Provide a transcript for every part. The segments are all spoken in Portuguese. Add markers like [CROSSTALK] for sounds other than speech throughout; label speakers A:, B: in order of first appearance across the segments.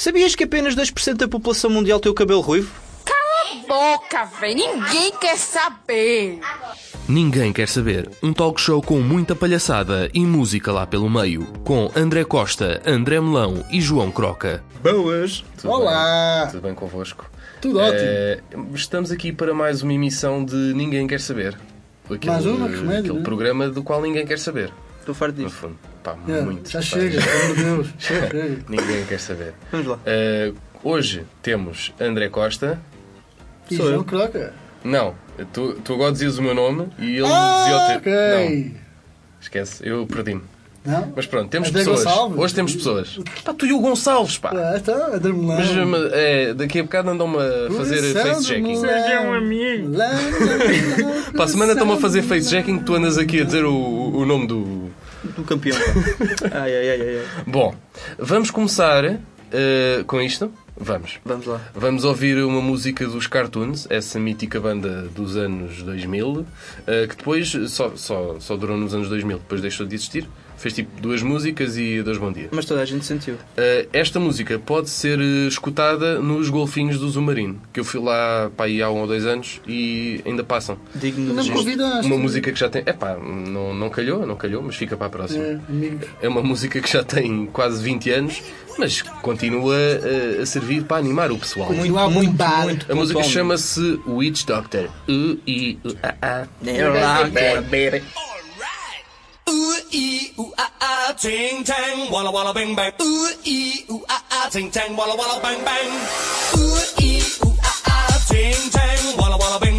A: Sabias que apenas 2% da população mundial tem o cabelo ruivo?
B: Boca, velho. Ninguém quer saber.
C: Ninguém quer saber. Um talk show com muita palhaçada e música lá pelo meio. Com André Costa, André Melão e João Croca.
A: Boas!
C: Tudo
D: Olá!
C: Bem? Tudo bem convosco?
D: Tudo ótimo.
C: Eh, estamos aqui para mais uma emissão de Ninguém Quer Saber. Aquele,
D: Mais uma? Que remédio,
C: aquele
D: né?
C: programa do qual ninguém quer saber.
A: Estou farto
C: No
A: disso.
C: Pá,
D: É,
C: muito.
D: já chega, pelo amor de Deus. Chega.
C: Ninguém quer saber.
A: Vamos lá.
C: Eh, hoje temos André Costa.
D: E
A: Sou
D: João
A: eu.
D: Croca.
C: Não, tu, tu agora dizias o meu nome e ele
D: Ah,
C: dizia o teu. Não,
D: ok.
C: esquece, eu perdi-me.
D: Não?
C: Mas pronto, temos
D: André
C: pessoas.
D: Gonçalves.
C: Hoje temos pessoas. Pá, tu e o Gonçalves, pá.
D: Ah, está, André Melão.
C: Mas é, daqui a bocado andam-me a fazer face-jacking.
D: Sejam amigos.
C: Para a semana estão-me a fazer face-jacking que tu andas aqui a dizer o, o nome do.
A: Do campeão. [LAUGHS] ai, ai, ai, ai.
C: Bom, vamos começar eh, com isto. Vamos.
A: Vamos lá.
C: Vamos ouvir uma música dos Cartoons, essa mítica banda dos anos 2000, eh, que depois só, só, só durou nos anos 2000, depois deixou de existir. Fez tipo duas músicas e dois bom dia.
A: Mas toda a gente sentiu.
C: Uh, esta música pode ser uh, escutada nos golfinhos do Zumarino, que eu fui lá para aí há um ou dois anos e ainda passam.
A: Digno de
D: Não convidaste.
C: Uma música que já tem. Epá, não, não calhou, não calhou, mas fica para a próxima.
D: É, amigos.
C: É uma música que já tem quase 20 anos, mas continua uh, a servir para animar o pessoal.
D: Continua a bombar.
C: A música chama-se Witch Doctor. U,
E: Ooh ee ooh ah ah ting tang walla walla bang bang. Ooh ee ooh ah ah ting tang walla walla bang bang. Ooh ee ooh ah ah ting tang walla walla bang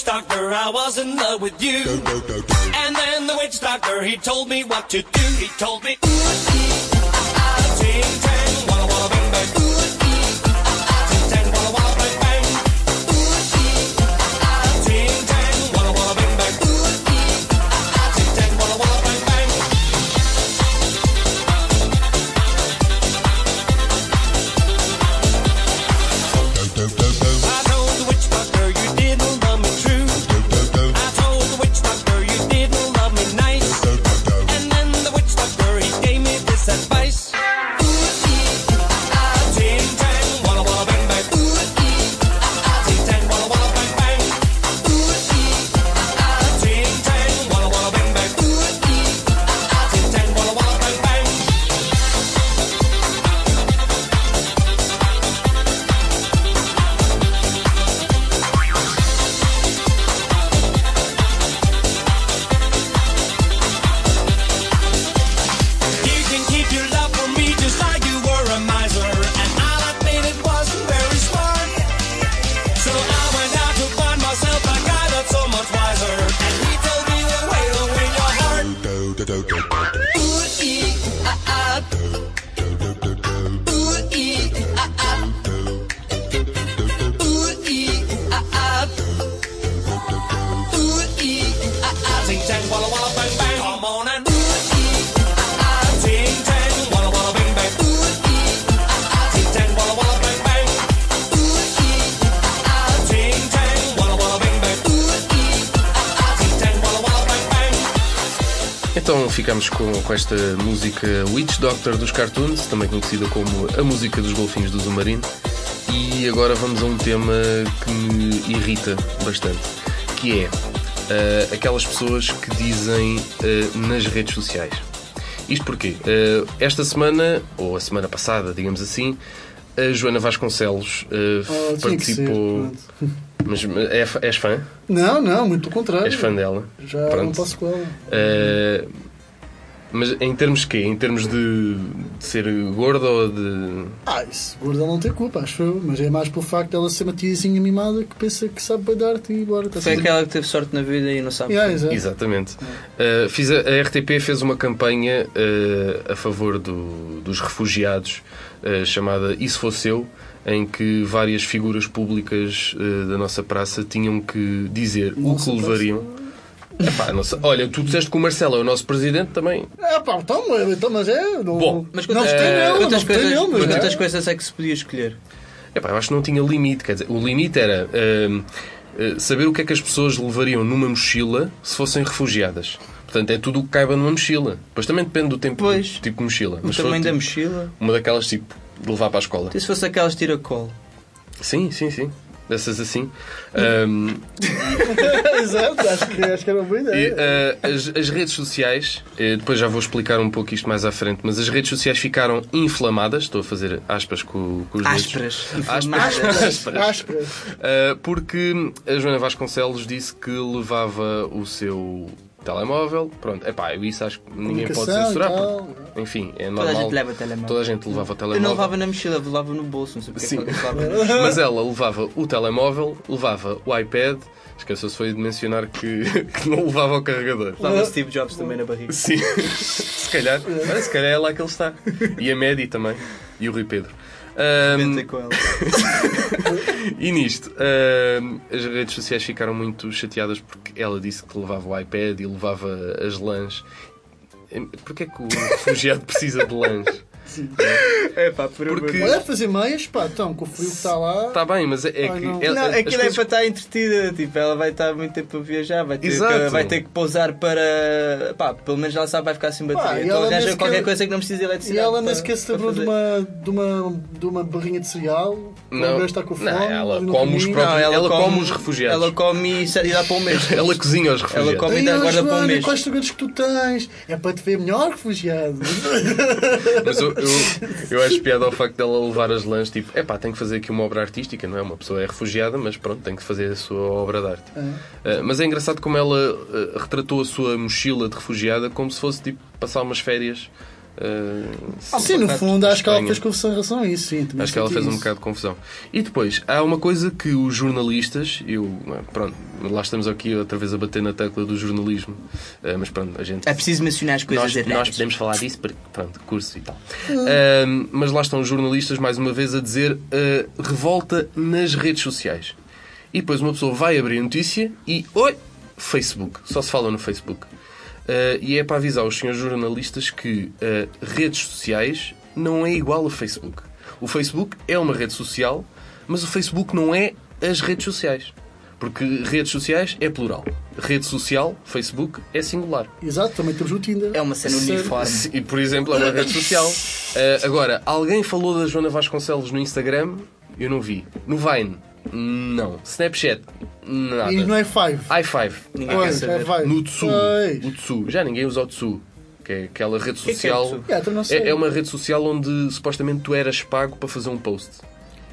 E: witch doctor I was in love with you. And then the witch doctor he told me what to do. He told me, ooh,
C: Então ficamos com, com esta música Witch Doctor dos Cartoons, também conhecida como a música dos golfinhos do Zumarino. E agora vamos a um tema que me irrita bastante, que é ah, aquelas pessoas que dizem ah, nas redes sociais. Isto porque ah, esta semana, ou a semana passada, digamos assim, a Joana Vasconcelos
D: Oh,
C: participou. Mas é, és fã?
D: Não, não, muito pelo contrário.
C: És fã dela?
D: Já não
C: Pronto.
D: posso com ela.
C: Uh, Mas em termos de quê? Em termos de, de ser gorda ou de.
D: Ah, isso, gorda não tem culpa, acho eu. Mas é mais pelo facto dela ser uma tiazinha mimada que pensa que sabe badar-te e bora. Tá
A: Foi aquela que teve sorte na vida e não sabe.
D: Yeah, exato.
C: Exatamente. Uh, fiz a, a RTP fez uma campanha uh, a favor do- dos refugiados uh, chamada se fosse eu, em que várias figuras públicas uh, da nossa praça tinham que dizer o
D: Nossa
C: que levariam. Epá, não sei. Olha, tu disseste que o Marcelo é o nosso presidente também.
D: Ah, pá, então, então, mas é. Não,
C: Bom,
A: Mas
D: não
A: quantas,
D: votei
A: eh,
D: nele, não
A: quantas coisas,
D: nele, mas
A: quantas
D: é.
A: coisas é que se podia escolher?
C: Epá, eu acho que não tinha limite. Quer dizer, o limite era uh, uh, saber o que é que as pessoas levariam numa mochila se fossem refugiadas. Portanto, é tudo o que caiba numa mochila. Depois também depende do tempo
A: Pois.
C: do tipo de mochila.
A: O
C: se for,
A: tamanho da
C: tipo,
A: mochila.
C: Uma daquelas tipo de levar para a escola.
A: E se fosse aquelas tiracol?
C: Sim, sim, sim. Dessas assim. Ahm, [LAUGHS]
D: Exato, acho que, acho que era uma boa
C: e,
D: ideia.
C: ah, as, as redes sociais, eh, depois já vou explicar um pouco isto mais à frente, mas as redes sociais ficaram inflamadas. Estou a fazer aspas com, com os dedos. Aspas.
A: inflamadas.
D: Ásperas.
C: Uh, porque a Joana Vasconcelos disse que levava o seu telemóvel. Pronto, epá, eu isso acho que ninguém pode censurar.
D: tal.
C: Porque, enfim, é
A: Toda a
C: normal.
A: gente leva telemóvel.
C: Toda a gente levava o
A: Eu
C: telemóvel.
A: não levava na mochila, levava no bolso. Não sei porque é
C: Sim.
A: que na mochila. [LAUGHS]
C: Mas ela levava o telemóvel, levava o iPad. Esqueceu-se foi de mencionar que, [LAUGHS] que não levava o carregador.
A: Levava Steve Jobs também na barriga.
C: Sim, [LAUGHS] se calhar. Se calhar é lá que ele está. E a Medi também. E o Rui Pedro.
A: Ventei com ela. [LAUGHS]
C: E nisto, ahm, as redes sociais ficaram muito chateadas porque ela disse que levava o iPad e levava as lãs. Porquê é que o refugiado [LAUGHS] precisa de lãs?
A: É pá, por amor.
C: Porque-
D: Olha, fazer meias, pá, então, com o frio que está lá.
C: Está bem, mas é, é
D: Ai,
C: que.
D: não.
C: ela-
A: Não, aquilo é
C: coisas-
A: para estar entretida. Tipo, ela vai estar muito tempo a viajar, vai ter,
C: Exato.
A: que, vai ter que pousar para. Pá, pelo menos ela sabe vai ficar sem bateria.
D: Pá, e
A: então
D: ela
A: arranja
D: sequer-
A: qualquer coisa que não precise de
D: E
A: eletricidade.
D: ela nem sequer se lembrou de
A: fazer.
D: uma, de, uma, de uma barrinha de cereal.
C: Não.
D: Não. está com fome.
C: Não, ela come os próprios- ela come os refugiados.
A: Ela come e se- e dá para um mês. [LAUGHS]
C: Ela cozinha aos refugiados.
A: come-
D: Ai,
A: Comida
D: ó,
A: guarda para um
D: Joana,
A: mês.
D: quais segredos que tu tens? É para te ver melhor, refugiado.
C: Mas eu, eu, eu acho piada ao facto dela levar as lãs, tipo, epá, tem que fazer aqui uma obra artística, não é? Uma pessoa é refugiada, mas pronto, tem que fazer a sua obra de arte. Uh, mas é engraçado como ela uh, retratou a sua mochila de refugiada como se fosse, tipo, passar umas férias. Uh,
D: sim, no fundo, acho que ela fez confusão em relação a isso. Sim,
C: Acho que ela fez um
D: isso.
C: bocado de confusão. E depois, há uma coisa que os jornalistas, eu, pronto, lá estamos aqui outra vez a bater na tecla do jornalismo, uh, mas pronto, a gente
A: É preciso mencionar as coisas
C: nós,
A: erradas.
C: nós podemos falar disso porque, pronto, curso e tal. Ahm, mas lá estão os jornalistas, mais uma vez, a dizer ah, revolta nas redes sociais. E depois uma pessoa vai abrir a notícia e, oi, Facebook. Só se fala no Facebook. Ah, e é para avisar os senhores jornalistas que ah, redes sociais não é igual a Facebook. O Facebook é uma rede social, mas o Facebook não é as redes sociais. Porque redes sociais é plural. Rede social, Facebook, é singular.
D: Exato, também temos o Tinder.
A: É uma cena uniforme.
C: E, por exemplo, é uma rede social. Uh, agora, alguém falou da Joana Vasconcelos no Instagram? Eu não vi. No Vine? Não. Snapchat? Nada.
D: E não é Five.
C: i5?
A: Ninguém
D: Oi,
A: quer
D: é
A: saber.
D: Five.
C: No Tsu. O Tsu. Já ninguém usa o Tsu. Que é aquela rede
A: que é
C: social.
A: Tsu?
D: É, tu não sei.
C: É, é uma rede social onde supostamente tu eras pago para fazer um post.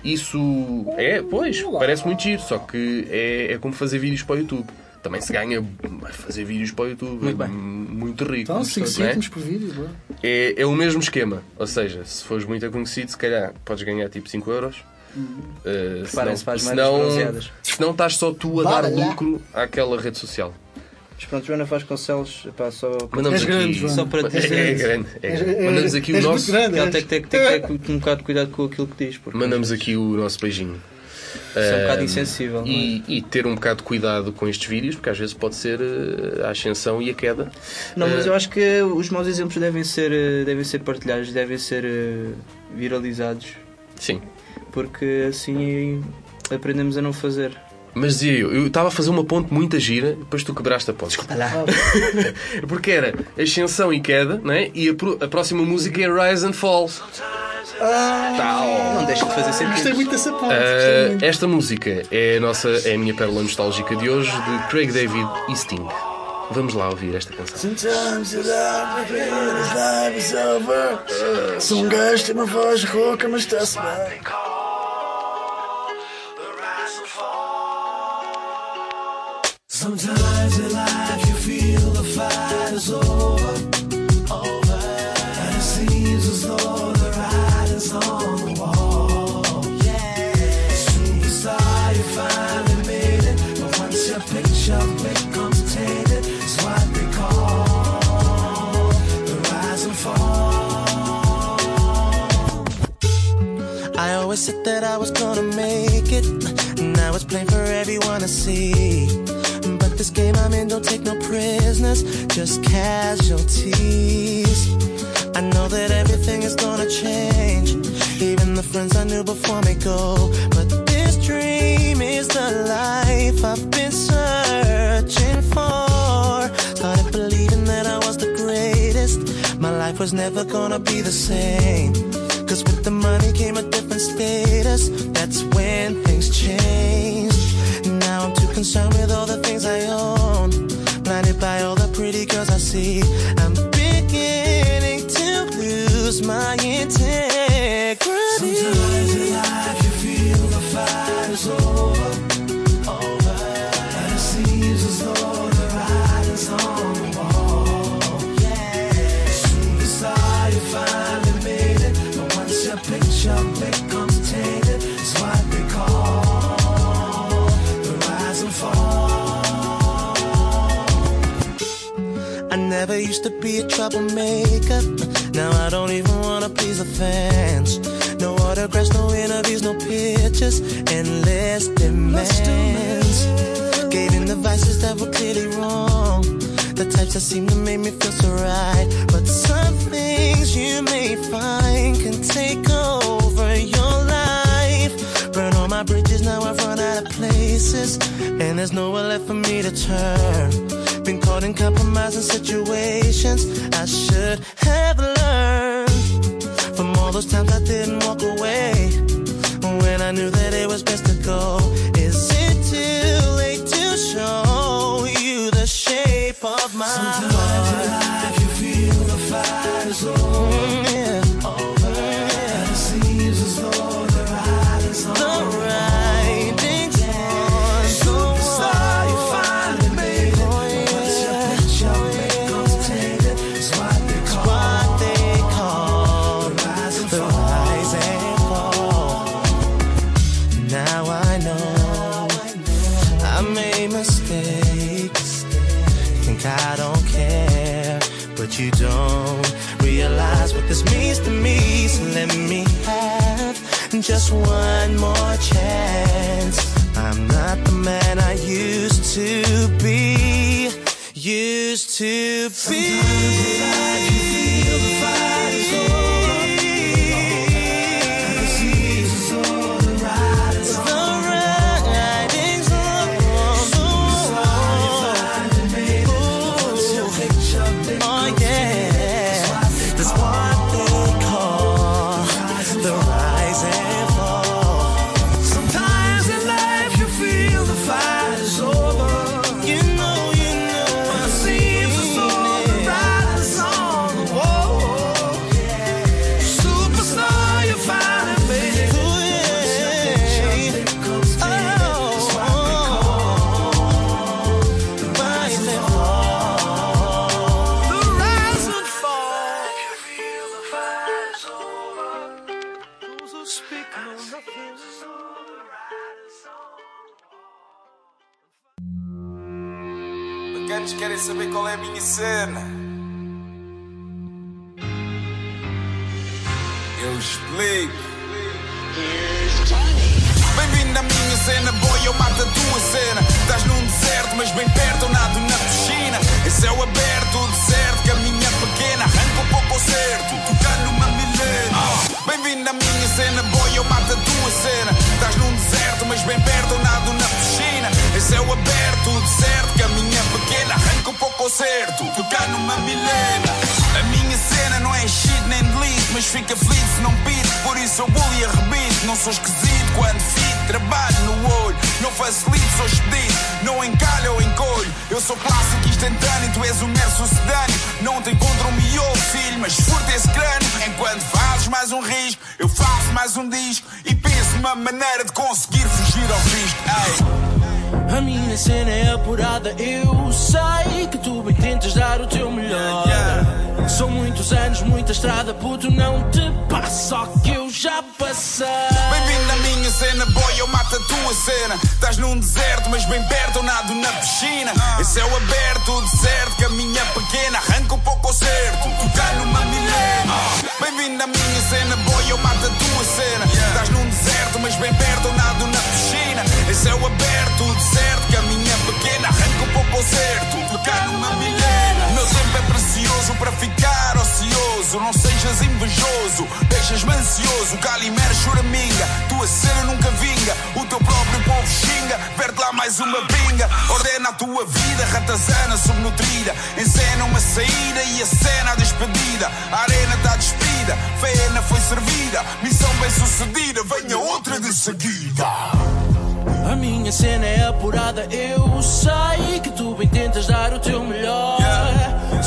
C: Isso é, pois,
D: Olá.
C: parece muito giro, só que é, é como fazer vídeos para o YouTube. Também se ganha a fazer vídeos para o YouTube.
A: Muito bem.
C: Muito rico.
D: Então, 5
C: não é?
D: cêntimos por vídeo.
C: É, é o mesmo esquema. Ou seja, se fores muito conhecido, se calhar podes ganhar tipo 5 euros. Uh,
A: moedas
C: senão,
A: bronzeadas.
C: senão estás só tu a
D: Bora
C: dar
D: lá.
C: lucro àquela rede social.
A: Mas pronto, Joana Vasconcelos, pá, só,
C: Mandamos aqui,
D: grande,
A: só para dizer [LAUGHS]
C: É, é grande. é grande. Mandamos aqui o nosso.
D: grande,
A: tem que ter, tem que ter um bocado de cuidado com aquilo que diz, porque
C: Mandamos aqui o nosso beijinho.
A: é um bocado
C: Ah,
A: insensível. não é?
C: E, e ter um bocado de cuidado com estes vídeos, porque às vezes pode ser eh, a ascensão e a queda.
A: Não, mas
C: Eh,
A: eu acho que os maus exemplos devem ser, eh, devem ser partilhados, devem ser eh, viralizados,
C: Sim.
A: Porque assim aprendemos a não fazer.
C: Mas dizia eu, eu estava a fazer uma ponte muito gira, depois tu quebraste a ponte.
A: Desculpa lá. [LAUGHS]
C: Porque era ascensão e queda, né? e a, pro- a próxima música é Rise and Falls.
A: Não deixa de fazer
D: Gostei
A: sentido.
D: muito dessa.
C: Ah,
D: gostei muito.
C: esta música é a, nossa, é a minha pérola nostálgica de hoje, de Craig David e Sting. Vamos lá ouvir esta canção.
D: Sometimes you love me, this life is over. Sou um gajo, tem uma voz rouca, mas está-se bem.
E: Sometimes in life you feel the fight is over. over.
F: And it seems as though the writing's on the wall. Yeah. Finally made it. But once your picture becomes tainted, it's what they call the rise and fall. I always said that I was gonna make it. Now it's plain for everyone to see this game I'm in don't take no prisoners, just casualties. I know that everything is gonna change. Even the friends I knew before me go. But this dream is the life I've been searching for. Started believing that I was the greatest. My life was never gonna be the same. Cause with the money came a different status. That's when things change. Concerned with all the things I own. Blinded by all the pretty girls I see. I'm beginning to lose my intent. Never used to be a troublemaker. Now I don't even wanna please the fans. No autographs, no interviews, no pictures, endless demands. Gave in the vices that were clearly wrong. The types that seem to make me feel so right. But some things you may find can take over your life. Burn all my bridges, now I've run out of places. And there's nowhere left for me to turn. Been caught in compromising situations. I should have learned from all those times I didn't walk away when I knew that it was best to go. Is it too late to show you the shape of my heart? just one more chance. I'm not the man I used to be, used to be.
G: Precioso para ficar ocioso. Não sejas invejoso, deixas-me ansioso. Calimero, choraminga, tua cena nunca vinga. O teu próprio povo xinga, verde lá mais uma pinga. Ordena a tua vida, ratazana subnutrida. Encena uma saída e a cena a despedida. A arena está despida, fena foi servida. Missão bem sucedida, venha outra de seguida.
F: A minha cena é apurada, eu sei que tu bem tentas dar o teu melhor.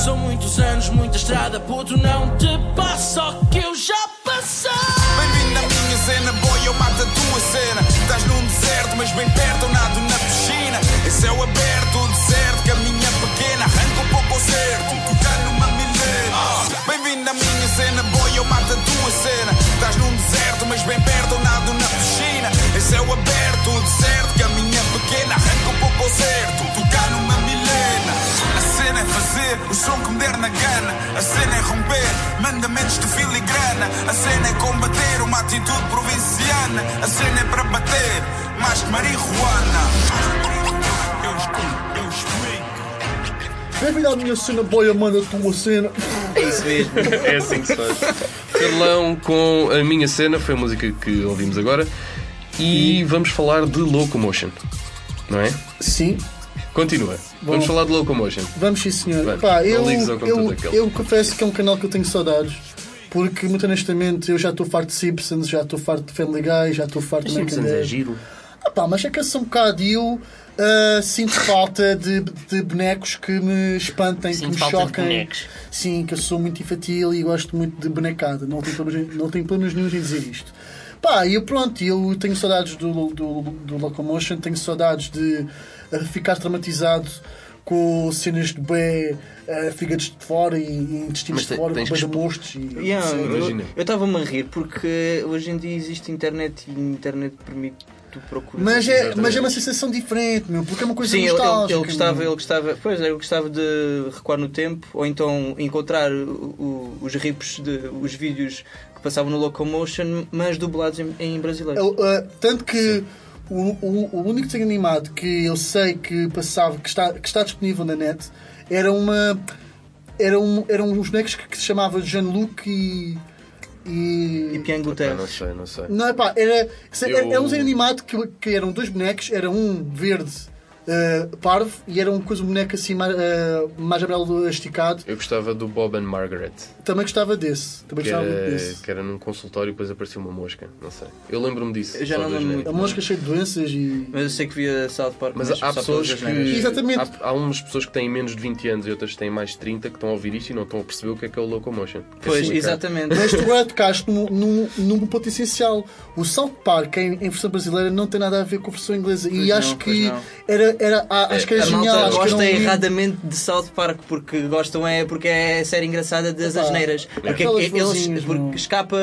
F: São muitos anos, muita estrada, puto, não te passa o que eu já passei.
G: Bem-vindo à minha cena, boy, eu mato a tua cena. Estás num deserto, mas bem perto, eu nado na piscina. Em céu aberto, o deserto, que a minha pequena arranca um pouco ao certo. Tocar numa milena. Bem-vindo à minha cena, boy, eu mato a tua cena. Estás num deserto, mas bem perto, eu nado na piscina. Em céu aberto, o deserto, que a minha pequena arranca um pouco ao certo. É fazer o som que me der na gana. A cena é romper mandamentos de filigrana. A cena é combater uma atitude provinciana. A cena é para bater mais que marihuana. Eu explico, eu explico.
H: Bem-vindo à minha cena, boia, manda a tua cena.
A: É isso mesmo.
C: É assim que se faz. Carlão com a minha cena foi a música que ouvimos agora. E vamos falar de Locomotion. Não é?
H: Sim,
C: Continua. Vamos falar de Locomotion.
H: vamos sim, senhor.
C: Vamos.
H: Pá, eu, eu, eu confesso que é um canal que eu tenho saudades. Porque, muito honestamente, eu já estou farto de Simpsons, já estou farto de Family Guy, já estou farto de
C: Simpsons é giro.
H: Ah pá, mas é que eu sou um bocado e eu ah, sinto falta de, de bonecos que me espantem, que me choquem. Sim, que eu sou muito infantil e gosto muito de bonecada. Não tenho problemas, não tenho problemas nenhum em dizer isto. Pá, e eu pronto, eu tenho saudades do, do, do Locomotion, tenho saudades de ah, ficar traumatizado com cenas de bué, ah, fígados de fora e, e intestinos de fora, com
C: tens
H: bué
C: que
H: de monstros. E,
A: Yeah,
H: sim.
C: Imagina.
A: eu eu estava-me a rir porque hoje em dia existe internet e a internet permite tu procurar.
H: Mas é, mas é uma sensação diferente, meu, porque é uma coisa
A: Sim, ele, ele,
H: nostálgica.
A: ele gostava, ele gostava, pois é, ele gostava de recuar no tempo ou então encontrar o- o- os rips de os vídeos que passavam no Locomotion, mas dublados em, em brasileiro.
H: Eu, uh, tanto que o, o, o único desenho animado que eu sei que passava, que está, que está disponível na net, era uma. Era um, eram uns bonecos que, que se chamava Jean-Luc e. E.
A: E Pian
C: Ah, não sei, não sei.
H: Não, pá, era, era,
C: Eu-
H: era um desenho animado que, que eram dois bonecos, era um verde uh, parvo e era um coisa um boneco assim mais, uh, mais amarelo esticado.
C: Eu gostava do Bob and Margaret.
H: Também gostava desse. Também
C: Que
H: gostava
C: era,
H: muito desse.
C: que era num consultório e depois apareceu uma mosca. Não sei. Eu lembro-me disso.
A: Eu já não lembro
C: neiras.
H: A mosca cheia de doenças e.
A: Mas eu sei que via South Park.
C: Mas há pessoas que.
H: Exatamente.
C: Há, há umas pessoas que têm menos de 20 anos e outras que têm mais de 30 que estão a ouvir isto e não estão a perceber o que é que é o Locomotion.
A: Pois,
C: Explicar.
A: exatamente.
H: Mas tu agora tocaste num, num, num ponto essencial. O South Park em, em versão brasileira não tem nada a ver com a versão inglesa.
A: Pois
H: e
A: não,
H: acho que
A: não.
H: era, era, a- acho que era
A: A
H: genial.
A: malta
H: acho que era
A: gosta
H: livro-
A: erradamente de South Park porque gostam é porque é a série engraçada das
H: Epá,
A: asneiras. Porque
H: aquelas
A: eles
H: vozinhas,
A: porque escapa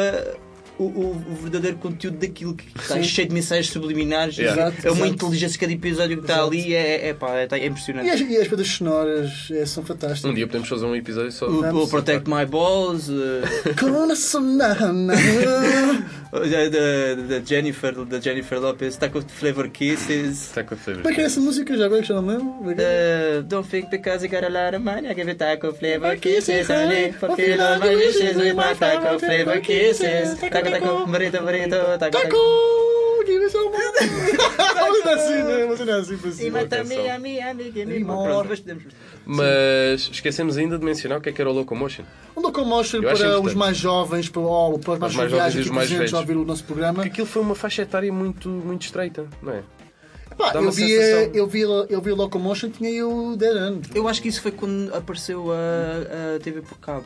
A: o, o- o verdadeiro conteúdo daquilo que está
H: Sim.
A: cheio de mensagens subliminares.
C: Yeah.
H: Exato,
A: é uma
H: exato.
A: inteligência cada episódio que está
H: Exato.
A: ali é, é, pá, é, é
H: E
A: impressionante.
H: as, e as bandas sonoras é, são fantásticas.
C: Um dia podemos fazer um episódio só.
A: O, o Protect My Balls, eh,
H: Coração na- na-
A: da, da Jennifer, da Jennifer Lopez, está com Flavor Kisses.
C: Está com a flavor.
H: Como é que é essa música já agora que já não lembro? É é?
A: Uh, don't think because you got a lot of money, I give it taco flavor kisses, honey. Porque all my wishes with my taco flavor kisses. Taco, taco, burrito, burrito, taco, taco.
H: Taco! Mas é assim, né? É assim
A: E
C: esquecemos ainda de mencionar o que é que era o Locomotion.
H: Um locomotion
C: Eu
H: para os mais jovens, para, oh, para os mais,
C: mais
H: joviais
C: jovens e os mais
H: presentes a
C: velhos.
H: ouvir o nosso programa.
C: Porque aquilo foi uma faixa etária muito, muito estreita, não é?
H: Pá, eu, vi, eu, vi, eu vi Locomotion, tinha eu 10 anos.
A: Eu acho que isso foi quando apareceu a, a TV por cabo.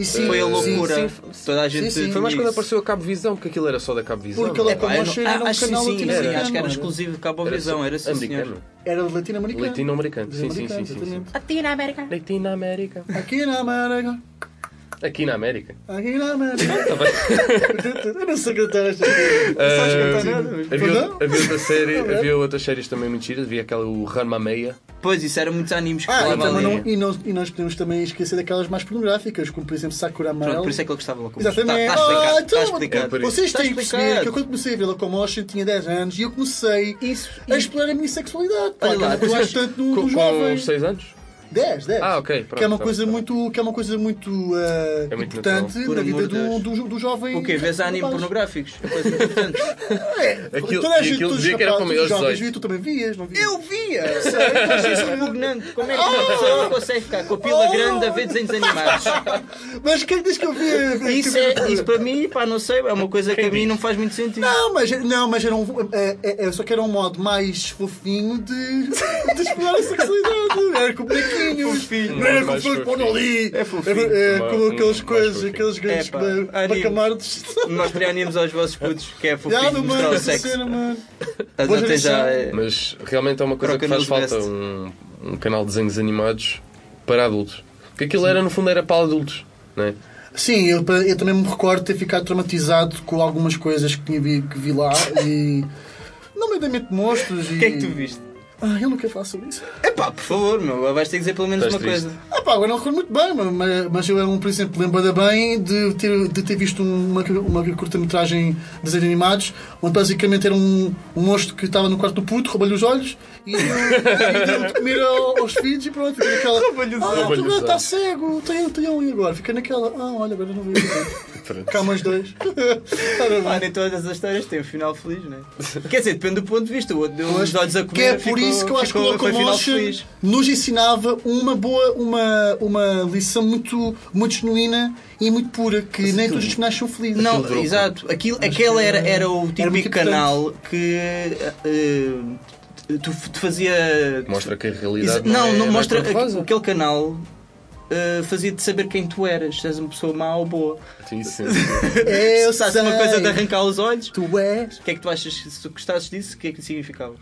H: E sim,
A: Foi a
C: sim,
A: loucura.
C: sim,
A: Toda a gente
H: sim.
C: Foi mais quando apareceu a Cabo Visão, porque aquilo era só da Cabo Visão.
H: Porque
C: é?
H: ele-
A: não-
H: Locomotion era um
A: acho que
H: canal
A: sim, sim,
H: latino-americano,
A: acho que era
H: era?
A: exclusivo de Cabo
C: Era
A: Visão, era sim,
C: americano.
H: Era latino-americano.
C: Latino-americano, sim, sim, sim, sim, sim.
B: Latino-América.
C: Latino-América.
H: Aqui na América.
C: Aqui na América.
H: Aqui na América.
C: Tá bem.
H: eu não sei cantar esta coisa. Não sabes
C: Ah,
H: cantar nada.
C: Havia,
H: não?
C: havia, outra série,
H: Não é?
C: havia outras séries também muito giras. Havia aquela o Ranma Meia.
A: Pois, isso era muitos animes que
H: Ah, e,
A: ali.
H: não, e, nós, e nós podemos também esquecer daquelas mais pornográficas, como por exemplo Sakura
A: Pronto,
H: Amarelo.
A: por isso é que ele gostava lá.
H: Exatamente.
A: Está, está explicado.
H: Ah,
A: está
H: então,
A: explicado.
C: É.
H: Vocês
A: Está
H: têm que perceber que eu quando comecei a ver Locomotion tinha 10 anos e eu comecei
A: Isso.
H: a explorar a minha sexualidade.
A: Olha
H: que
A: lá, tu
H: no,
C: Com,
H: no
C: com
H: jovem.
C: 6 anos?
H: 10, 10.
C: Ah, ok, pronto,
H: que é uma
C: tá
H: coisa
C: bem, tá
H: muito, que é uma coisa muito, eh,
C: É muito
H: importante na vida do, do, do jovem.
A: O quê? Vês anime pornográficos? É coisa importante. [LAUGHS]
H: É,
C: Aquilo-
H: toda a
C: e
H: gente,
C: aquilo
H: todos os rapazes, jovens
C: 18.
H: viam, tu também vias, não vias?
A: Eu via! Sei, [LAUGHS] achei isso repugnante. Como é que uma pessoa não consegue ficar com a pila
H: Oh!
A: grande a ver desenhos animados? [LAUGHS]
H: Mas quem diz que eu via?
A: Isso, é, isso para mim, pá, não sei, é uma coisa que a mim não faz muito sentido.
H: Não, mas, não, mas era um, é, é, é, só que era um modo mais fofinho de, de explorar a sexualidade. Era com bonequinhos.
A: Fofinho.
H: Não era com
C: Mais
H: pessoas que
C: fofinho.
H: foram ali.
A: É fofinho.
H: É,
C: Uma-
H: com aquelas
C: mais
H: coisas, aqueles ganhos
A: É, pá,
H: ba-
A: anime.
H: bacamardos.
A: Mostrem animes aos vossos putos, que é fofinho mostrar
H: mano,
A: o sexo.
H: cena, mano.
A: Já é...
C: Mas realmente é uma coisa que faz falta, um, um canal de desenhos animados para adultos. Porque aquilo era, no fundo, era para adultos, não é?
H: Sim, eu, eu também me recordo de ter ficado traumatizado com algumas coisas que, tinha vi, que vi lá e. Nomeadamente monstros e.
A: O que é que tu viste?
H: Ah, eu não quero falar sobre isso.
A: Epá, por favor, meu, vais ter que dizer pelo menos
C: Estás
A: uma
C: triste.
A: coisa.
H: Ah pá, agora não recordo muito bem, mas- mas, eu, um, por exemplo, lembro-me bem de ter, de ter visto uma, uma curta-metragem de desenhos animados, onde basicamente era um, um monstro que estava no quarto do puto, rouba-lhe os olhos e, e deu de comer ao- aos filhos e pronto, fica naquela.
A: Rouba-lhe os
H: ah,
C: olhos.
H: tu está cego, tem, tem ali agora, fica naquela. Ah, olha, agora não vejo. Dois. [LAUGHS] Ora
A: Ah,
H: bem.
A: nem todas as histórias têm um final feliz, não é? Quer dizer, depende do ponto de vista. O outro deu os olhos a comer.
H: que é por
A: ficou-
H: isso que eu acho que o
A: ficou- foi final
H: Locomotion
A: feliz.
H: nos ensinava uma boa, uma, uma lição muito, muito genuína e muito pura, que nem todos os finais são felizes.
A: Não,
C: Aquilo
A: exato. Aquilo, aquele era, era o típico canal que eh, tu, tu fazia.
C: Mostra que a realidade
A: não,
C: é,
A: não
C: é
A: mostra.
C: cor-de-rosa.
A: Aquele canal eh, fazia-te saber quem tu eras, se és uma pessoa má ou boa.
C: Sim, sim. [LAUGHS]
H: É, eu
A: se estás uma
H: sei.
A: coisa de arrancar os olhos,
H: Tu és.
A: o que é que tu achas? Se tu gostasses disso, o que é que significava?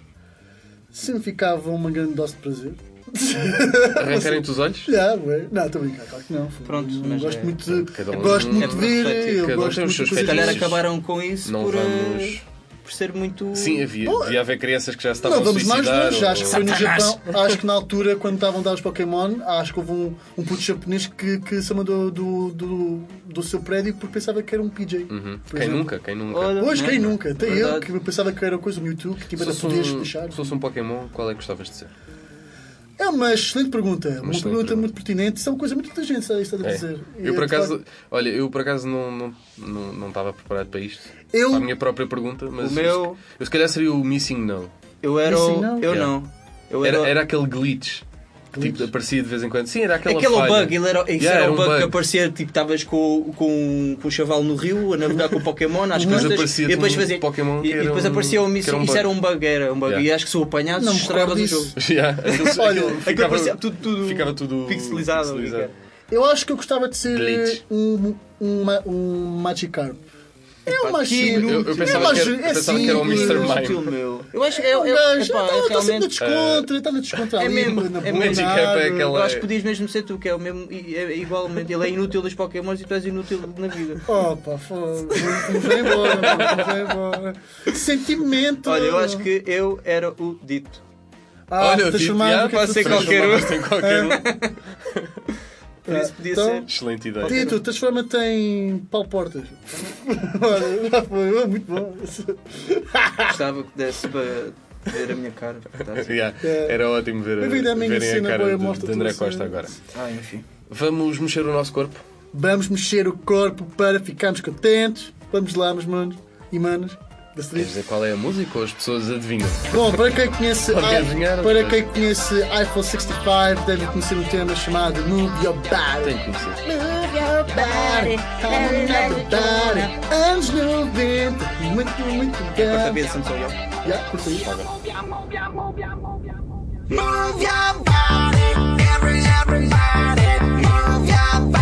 H: Significava uma grande dose de prazer. [LAUGHS]
C: Arrancarem-te os olhos?
H: Já, ué. Não, estou a brincar, claro que não.
A: Pronto,
H: eu
A: mas
H: gosto
A: é-
H: muito de,
C: cada um-
H: gosto muito
A: é
H: de ver.
C: Cada um tem os
H: muito
C: seus
H: de
A: Se calhar acabaram com isso
C: Não
A: por, eh,
C: vamos.
A: Por ser muito.
C: Sim, havia, devia haver crianças que já estavam
H: Não, vamos
C: a
H: mais longe. Acho que
C: ou-
H: foi no. Japão. Acho que na altura, quando estavam a dar os Pokémon, acho que houve um, um puto japonês que, que se mandou do, do, do seu prédio porque pensava que era um PJ.
C: Uhum. Quem
H: exemplo.
C: nunca? Quem nunca?
A: Olha,
H: Hoje, quem
A: não,
H: nunca? Até eu
A: verdade.
H: que pensava que era coisa do Mewtwo que tinha
C: fosse,
H: poderes
C: um,
H: fechados.
C: se fosse um Pokémon, qual é que gostavas de ser?
H: É uma excelente pergunta. Uma
C: excelente
H: pergunta
C: pergunta.
H: muito pertinente. Isso é uma coisa muito inteligente, a
C: É.
H: dizer.
C: Eu
H: E,
C: por
H: de
C: acaso,
H: facto,
C: olha, eu por acaso não, não, não, não estava preparado para isto.
H: Eu-
C: Para a minha própria pergunta, mas
A: O meu-
C: eu se calhar seria o Missing No.
A: Eu era. O-
H: não.
A: Eu
C: Yeah.
A: não. Eu
C: Era,
A: era,
C: era aquele glitch. Que, Tipo, aparecia de vez em quando. Sim, era aquela
A: Aquele
C: falha.
A: bug, ele era, isso
C: Yeah,
A: era
C: um
A: bug,
C: bug.
A: que aparecia, tipo, estavas com, com, com o chaval no rio a navegar com o Pokémon às [LAUGHS]
C: Depois
A: costas e depois
C: um
A: fazia.
C: Pokémon
A: e, e depois
C: um-
A: aparecia o
C: que
A: míssil.
C: era um
A: Isso era um bug, era um bug.
C: Yeah.
A: E acho que se o apanhado,
H: Não me
A: estravas o jogo.
H: disso. [LAUGHS]
C: Yeah, aquilo-
H: Olha,
C: aquilo
A: Aquilo parecia tudo, tudo,
C: ficava tudo
A: pixelizado.
C: pixelizado.
H: Eu acho que eu gostava de ser
C: Glitch.
H: um, um, um Magikarp. É um
A: que
H: simples.
C: eu- eu pensava
H: é mais,
C: que era- eu
H: é
C: pensava que era o. Mr. Mime.
A: Meu. Eu acho que é,
H: É
A: é,
H: gajo,
A: epá,
H: está,
A: é
H: está sempre
A: realmente.
H: descontra, está
A: É
H: ali,
A: mesmo,
H: na
A: é mesmo.
C: é
H: água.
C: aquela-
A: Eu acho que podias mesmo ser tu, que é o mesmo. e É igualmente. Ele é inútil dos Pokémons e tu és inútil na vida.
H: Opa. Vamos já embora, vamos já embora. Sentimento.
A: Olha, eu acho que eu era o dito.
H: Ah,
C: Olha, o
H: transformar
C: tipo,
H: no que
A: pode ser qualquer um. [LAUGHS] Por isso podia
H: Então,
A: ser.
C: Excelente ideia.
H: Tito, transforma-te em Paulo Portas. [LAUGHS] Olha, já foi, oh, muito bom.
A: Gostava que desse para ver a minha cara. [LAUGHS]
C: Yeah,
H: É.
C: Era ótimo ver,
H: à minha
C: verem a cara
H: boa,
C: de, de André
H: tudo
C: Costa
H: assim.
C: agora.
A: Ah, enfim.
C: Vamos mexer o nosso corpo?
H: Vamos mexer o corpo para ficarmos contentes. Vamos lá, meus manos e manas
C: Quer dizer qual é a música ou as pessoas adivinham?
H: Bom, para quem conhece,
C: adivinhar,
H: para quem conhece iPhone 65, deve conhecer um tema chamado Move Your Body.
C: Tem que conhecer.
H: Move your body, come on everybody. Anos 90, muito, muito
A: Corta a
H: bem.
A: cabeça, não sou eu.
H: Já, curta aí.
D: Move your body, every everybody. Move your body,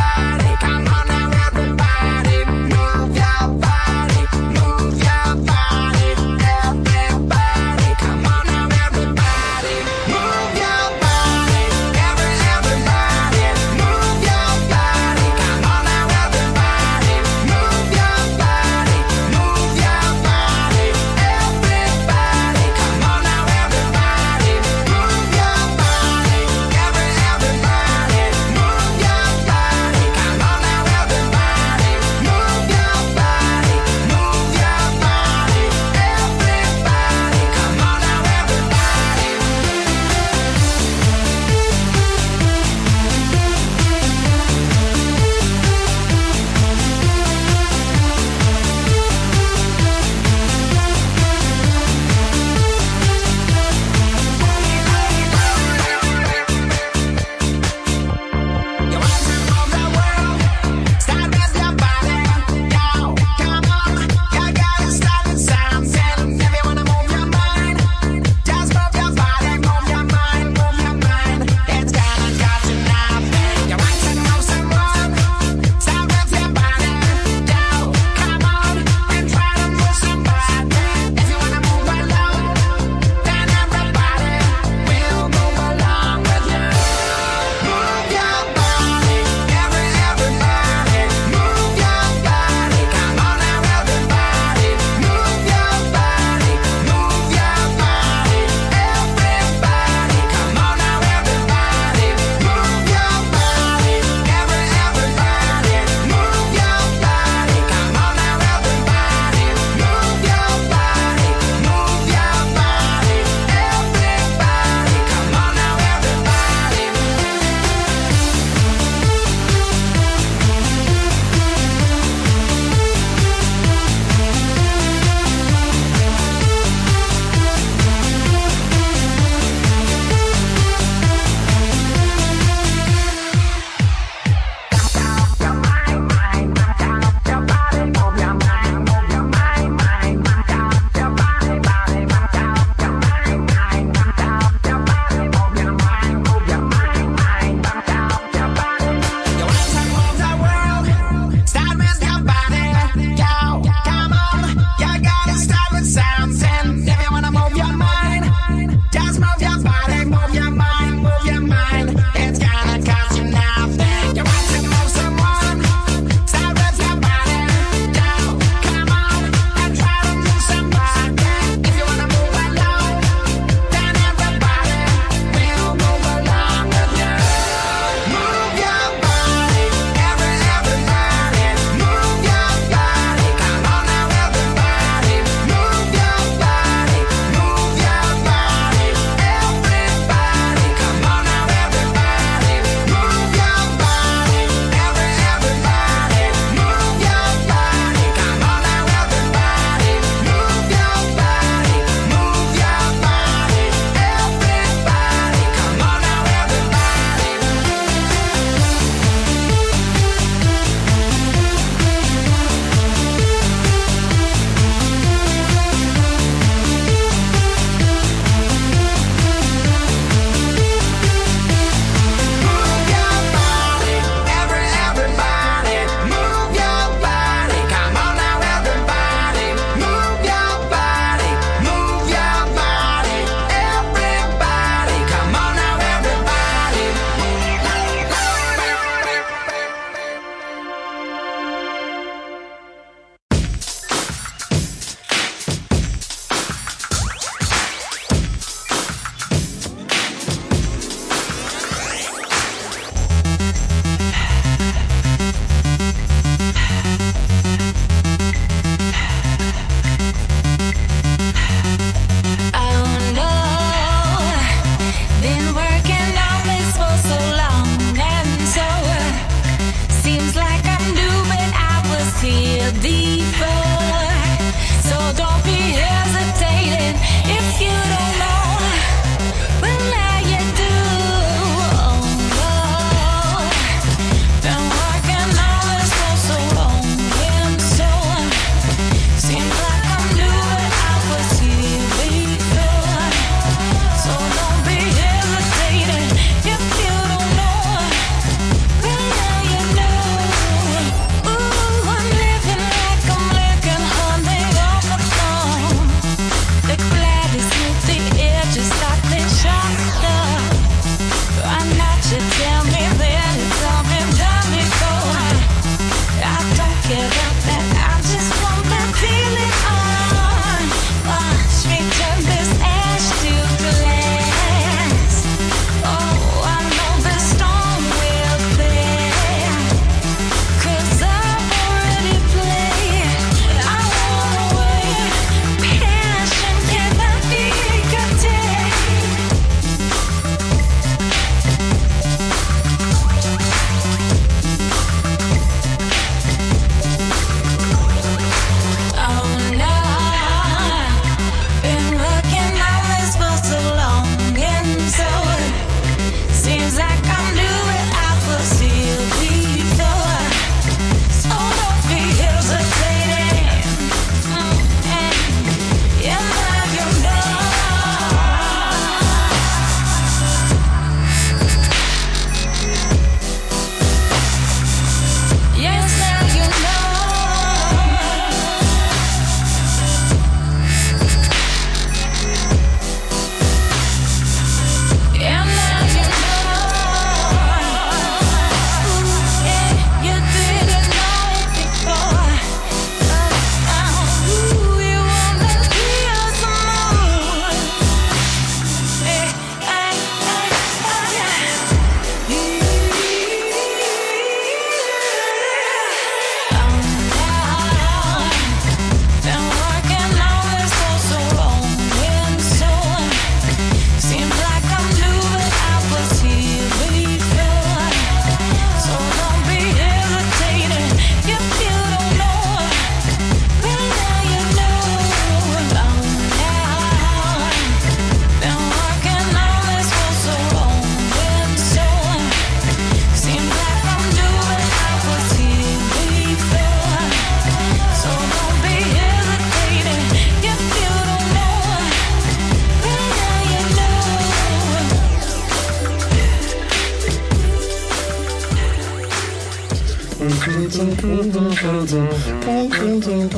I: And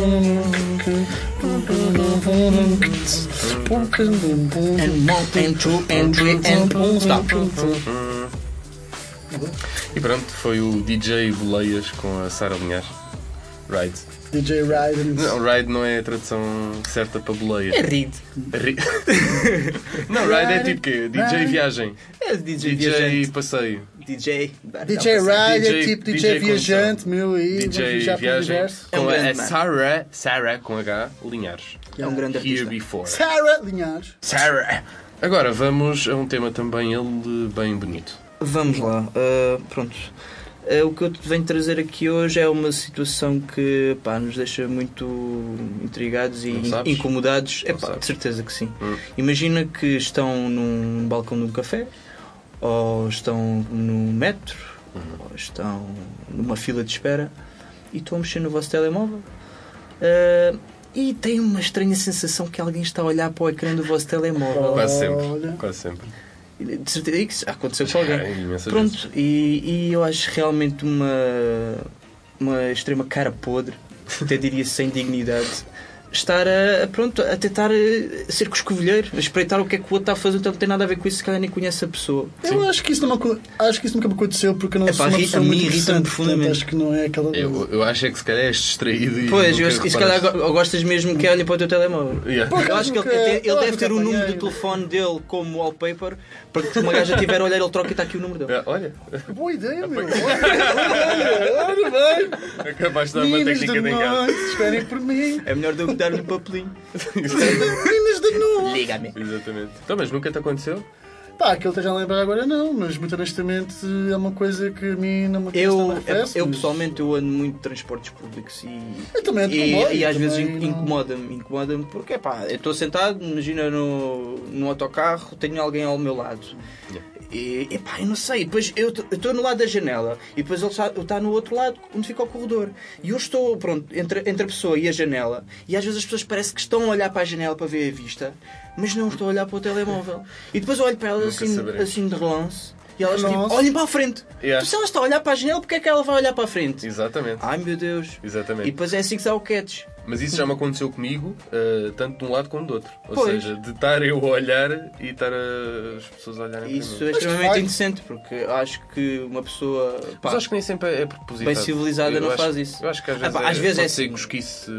A: one, and two, and three, and stop.
C: E pronto, foi o DJ Boleias com a Sara Linhares. Ride.
H: DJ Ryder.
C: Não, ride não é a tradução certa para boleia.
A: É read.
C: Ri- [LAUGHS] não, ride é tipo quê? DJ viagem.
A: É DJ,
C: DJ passeio.
A: DJ.
H: DJ
C: DJ
H: tipo DJ,
C: DJ
H: viajante, meu, aí. vamos
C: DJ
H: viajar pelo
C: viagem.
H: universo.
A: É um
C: Com
A: grande
C: a
A: man.
C: Sarah, Sarah com H, Linhares.
A: É um grande
C: Here
A: artista.
C: before.
H: Sarah Linhares.
C: Sarah. Agora vamos a um tema também ele bem bonito.
A: Vamos lá. uh, pronto. Uh, o que eu te venho trazer aqui hoje é uma situação que pá, nos deixa muito intrigados e incomodados. É pá, de certeza que sim.
C: Hum.
A: Imagina que estão num balcão de um café, ou estão no metro,
C: Uhum.
A: ou estão numa fila de espera e estão a mexer no vosso telemóvel. Uh, e têm uma estranha sensação que alguém está a olhar para o ecrã do vosso telemóvel.
C: Quase sempre. Quase sempre.
A: De certeza que isso aconteceu com alguém.
C: É.
A: Pronto, e, e eu acho realmente uma, uma extrema cara podre, até diria sem dignidade, estar a, pronto, a tentar eh, ser coscovilheiro, a espreitar o que é que o outro está a fazer, então não tem nada a ver com isso, se calhar nem conhece a pessoa.
H: Eu acho que isso aco- acho que isso nunca me aconteceu porque eu não
A: Epá,
H: sou uma pessoa
A: a mim
H: muito
A: irrita-me
H: interessante,
A: profundamente.
H: acho que não é aquela.
C: Eu, eu acho é que se calhar és distraído e.
A: Pois, eu,
C: nunca
A: e se calhar go- gostas mesmo que olhe para o teu telemóvel.
C: Yeah.
H: Por
A: Eu acho que ele,
H: nunca-
A: ele deve ter o número do telefone dele como wallpaper, para que se uma gaja tiver a olhar, ele troca e está aqui o número dele.
C: Ah, Olha,
H: Boa ideia, meu. Olha, olha, olha bem.
C: acabaste de dar uma técnica
H: de
C: engano.
H: esperem por mim.
A: É melhor do que dar-lhe um papelinho.
H: Meninas de noite.
A: Liga-me.
C: Exatamente. Então, mas nunca te aconteceu?
H: Pá, que ele esteja a lembrar agora não, mas muito honestamente é uma coisa que a mim não me
A: Eu,
H: acontece,
A: eu pessoalmente eu ando muito de transportes públicos e,
H: Eu também ando
A: e,
H: comboio,
A: e às vezes
H: também
A: in-
H: não-
A: incomoda-me, incomoda-me porque pá, eu estou sentado, imagina no, no autocarro, tenho alguém ao meu lado. E, e pá, eu não sei, depois eu estou no lado da janela e depois ele está no outro lado onde fica o corredor. E eu estou, pronto, entre, entre a pessoa e a janela e às vezes as pessoas parece que estão a olhar para a janela para ver a vista, mas não estão a olhar para o telemóvel. E depois eu olho para elas assim, assim de relance e elas tipo,
H: Relance.
A: olhem para a frente.
C: Yeah.
A: Então, se ela está a olhar para a janela, porque é que ela vai olhar para a frente?
C: Exatamente.
A: Ai meu Deus. E
C: Exatamente.
A: depois é assim que está o catch.
C: Mas isso já me aconteceu comigo, eh, tanto de um lado como do outro. Ou
A: Pois.
C: seja, de estar eu a olhar e estar a- as pessoas a olharem
A: Isso
C: para
A: é extremamente
H: vai.
A: interessante porque acho que uma pessoa pá,
C: Mas acho que nem sempre é propositado.
A: bem civilizada
C: Eu
A: não
C: acho-
A: faz isso.
C: Eu acho que às
A: Ah,
C: vezes,
A: pá,
C: é,
A: às vezes
C: pode
A: é
C: ser
A: assim.
C: cosquice.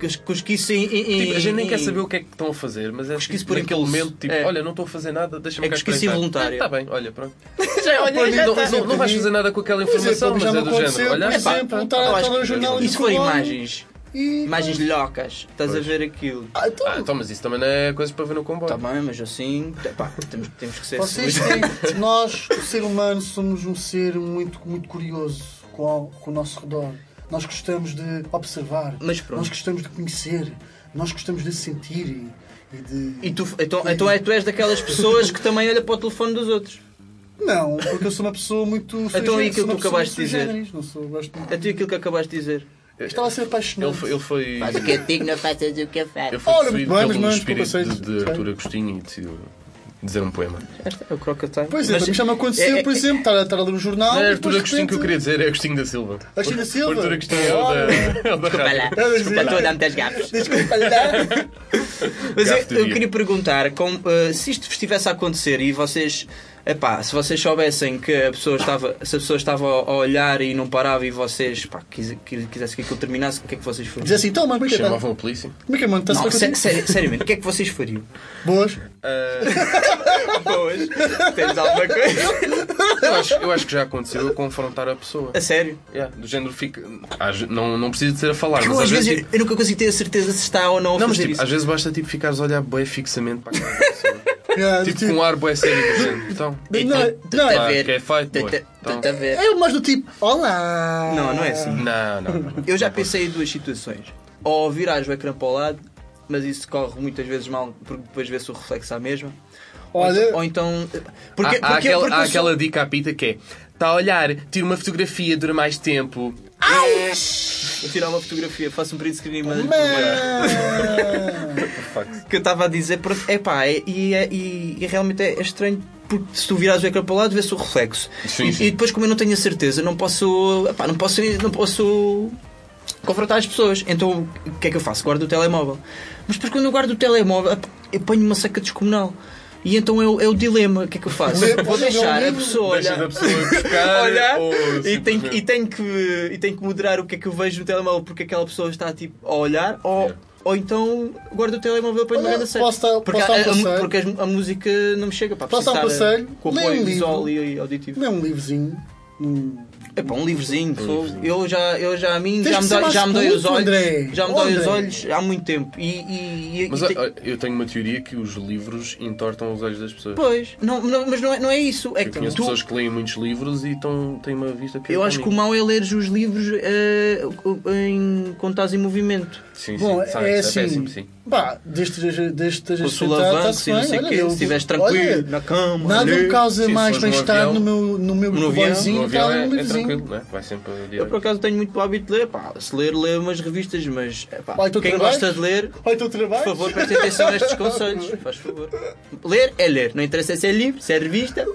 A: cos- cosquice em, em,
C: Tipo, a gente nem
A: em-
C: quer saber o que é que estão a fazer, mas é
A: Cosquice
C: tipo,
A: por
C: naquele
A: impulso.
C: momento, tipo,
A: É.
C: olha, não estou a fazer nada, deixa-me
A: É
C: cá
A: cosquice
C: espreitar.
A: involuntária.
C: Está bem, olha, pronto. [LAUGHS]
A: Já, olha,
C: Não,
A: já
C: não,
A: está.
C: não, não vais fazer nada com aquela
H: é,
C: informação, mas é do género. Olha,
H: por
C: pá,
H: a
A: que-
H: jornal
A: E se for imagens,
H: e-
A: imagens locas, estás a ver aquilo.
H: Ah, então,
C: Ah, então, mas isso também não é coisas para ver no comboio.
A: Está bem, mas assim, pá, temos, temos que ser
H: Vocês têm, nós, o ser humano, somos um ser muito, muito curioso com, o- com o nosso redor. Nós gostamos de observar,
A: Mas pronto.
H: nós gostamos de conhecer, nós gostamos de sentir e, e de.
A: E tu, então, então é, tu és daquelas pessoas que também olha para o telefone dos outros.
H: Não, porque eu sou uma pessoa muito.
A: Então, e aquilo
H: sou uma
A: que tu
H: pessoa
A: acabaste de
H: sui
A: dizer?
H: generis, Não sou, gosto muito.
A: É tu aquilo que acabaste de dizer.
H: Estava a ser apaixonado.
C: Ele foi. Ele foi...
B: Faz o que eu digo, não faças o que eu faço.
C: Ele foi
H: Ora,
C: possuído
H: muito bem, mas
C: pelo
H: não,
C: espírito
H: desculpa,
C: de,
H: sei.
C: de Artur Agostinho e decidiu dizer um poema.
A: É o Crocodile.
H: Pois é,
A: Mas-
H: também já me aconteceu,
A: é-
H: por exemplo, estar a, estar a ler um jornal.
C: Não é Artur Agostinho que eu
H: repente-
C: queria dizer, é Agostinho da Silva.
H: Agostinho da Silva?
C: Artur Agostinho é o da, é o da
B: Desculpa lá.
H: É,
B: Desculpa, estou a dar muitas gafas.
H: Desculpa lá. [LAUGHS]
A: Mas eu, eu queria perguntar, como, eh, se isto estivesse a acontecer e vocês, epá, se vocês soubessem que a pessoa estava, se a pessoa estava a olhar e não parava e vocês pá, quis, quis- quisessem que aquilo terminasse, o que é que vocês
H: Diz
A: fariam?
H: assim, toma, como é que?
C: Chamavam a polícia.
H: Como é que é, mano?
A: Não, sé- sério- seriamente, o que é que vocês fariam?
H: Boas. [LAUGHS]
A: Boas. Tens alguma coisa?
C: Eu acho, eu acho que já aconteceu eu confrontar a pessoa.
A: A sério?
C: Yeah, do género fica. não, não precisa de ser a falar,
A: Porque
C: mas
A: eu,
C: às
A: vezes
C: vezes.
A: eu, eu nunca consigo ter a certeza se está ou não a
C: Não, mas
A: fazer
C: tipo,
A: isso.
C: às vezes basta tipo, ficares a olhar bem fixamente para a cara da pessoa.
H: Yeah,
C: tipo,
H: tipo-
C: com um ar bué sério do género. Então,
H: Não, não,
A: a
C: pá,
A: ver.
C: que é boy. Então,
A: a ver.
H: É mais do tipo, olá.
A: Não, não é assim.
C: não, não, não.
A: Eu já pensei em duas situações. Ou virares o ecrã para o lado, mas isso corre muitas vezes mal, porque depois vê-se o reflexo à mesma. Ou
H: Olha-
A: então- Ou então. Porque,
C: há, há
A: porque,
C: aquela,
A: porque
C: há
A: eu sou-
C: aquela dica à pita que é: está a olhar, tira uma fotografia, dura mais tempo.
A: Vou tirar uma fotografia, faço um print screen e mando
H: Man.
A: que eu estava a dizer, é, e, é, e, e realmente é, é estranho porque se tu virares o ecrã para o lado, vê-se o reflexo.
C: Sim,
A: e,
C: sim.
A: e depois, como eu não tenho a certeza, não posso. epá, não posso. Não posso confrontar as pessoas. Então o que é que eu faço? Guardo o telemóvel. Mas depois quando eu guardo o telemóvel, epá, eu ponho uma seca descomunal. E então é o, é o dilema. O que é que eu faço?
H: Lê-
A: Vou deixar a
H: lê-
A: pessoa olhar.
C: da pessoa buscar [LAUGHS]
A: olhar
C: ou
A: e, tenho, e, tenho que, e tenho que moderar o que é que eu vejo no telemóvel porque aquela pessoa está tipo, a olhar ou,
C: Yeah.
A: ou então guardo o telemóvel para
H: Olha,
A: uma grande
H: dar-
A: porque,
H: posso dar um
A: a, a-
H: passeio?
A: porque a, a música não me chega para
H: Posso dar um passeio?
A: com
H: Lê
A: apoio
H: um
A: visual
H: livro.
A: e auditivo.
H: Não é um livrozinho. Hum.
A: É pá, um livrozinho, fogo. eu já, eu já a mim
H: Tens
A: já me, dói, já me dói os olhos,
H: André.
A: já me dói os olhos há muito tempo e, e, e-
C: Mas
A: e
C: ó, eu tenho uma teoria que os livros entortam os olhos das pessoas.
A: Pois, não, não- mas não é, não é isso. É
C: Eu
A: que
C: conheço
A: tu,
C: pessoas que leem muitos livros e estão, têm uma vista pior
A: eu acho que o mau é ler os livros eh, em, quando estás em movimento.
C: Sim,
H: Bom,
C: sim, sabe,
H: é
C: isso
H: assim.
C: péssimo, sim.
H: Pá, que
A: Com o
H: estejas sentado,
A: solavanco,
H: está-se
A: e não sei o
H: Olha,
A: quê, se estiveres
H: olha,
A: tranquilo, na cama.
H: Nada
A: olha.
H: me causa mais
C: se
H: bem-estar
C: avião-
H: no meu, no meu
A: No avião,
H: comboiozinho
C: No avião é, é. Tranquilo, não é? Vai sempre
A: Eu por acaso tenho muito hábito de ler, pá, se ler, lê umas revistas, mas
H: Olha, tu
A: quem
H: trabalhas?
A: gosta de ler,
H: trabalho.
A: por favor, preste atenção a estes conselhos, faz favor. Ler é ler, não interessa se é livro, se é revista,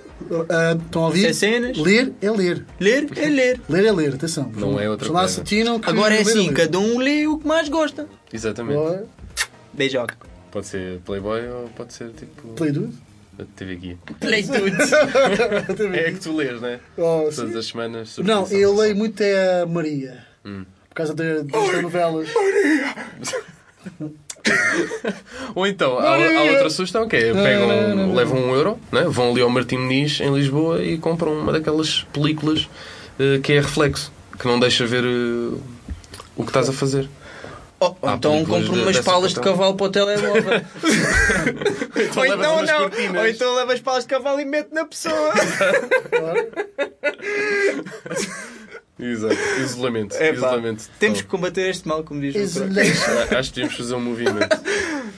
H: Ah, estão a ouvir?
A: se é cenas,
H: Ler é ler.
A: ler é ler.
H: Ler é ler, atenção.
C: Não é outra coisa.
H: atinam
A: Agora é assim,
H: ler.
A: cada um lê o que mais gosta.
C: Exatamente.
A: Beijoca.
C: Pode ser Playboy ou pode ser tipo
H: Play dude.
C: a TV Guia.
A: Play tudo.
C: É que tu lês, não é?
H: Oh, sim.
C: Todas as semanas.
H: Não, eu leio muito é a Maria.
C: Hum.
H: Por causa da- das novelas.
C: Ou então, há, há outra sugestão que é pegam,
H: não, não, não.
C: levam um euro, né? vão ali ao Martim Muniz em Lisboa e compram uma daquelas películas eh, que é reflexo, que não deixa ver eh, o que estás a fazer.
A: Oh, então compro umas palas de cavalo para o telemóvel. [LAUGHS] Ou
C: levas
A: então não,
C: cortinas.
A: ou então leva as palas de cavalo e mete na pessoa. [LAUGHS]
C: Exato. Isolamento.
A: É,
C: Isolamento.
A: Temos que combater este mal, como diz o
C: Acho que temos que fazer um movimento.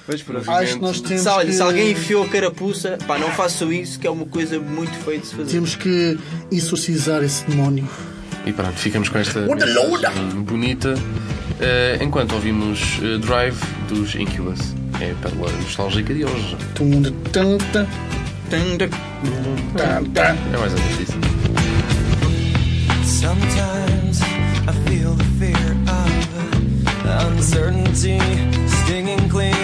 A: Mas pronto.
H: Acho que nós temos
A: Se, olha,
H: que...
A: se alguém enfiou a carapuça, pá, não façam isso, que é uma coisa muito feia de se fazer.
H: Temos que exorcizar esse demónio.
C: E pronto, ficamos com esta bonita. Eh, enquanto ouvimos eh, Drive dos Incubus. É a pérola nostálgica de hoje. É mais ou menos isso.
F: Sometimes I feel the fear of uncertainty stinging clear.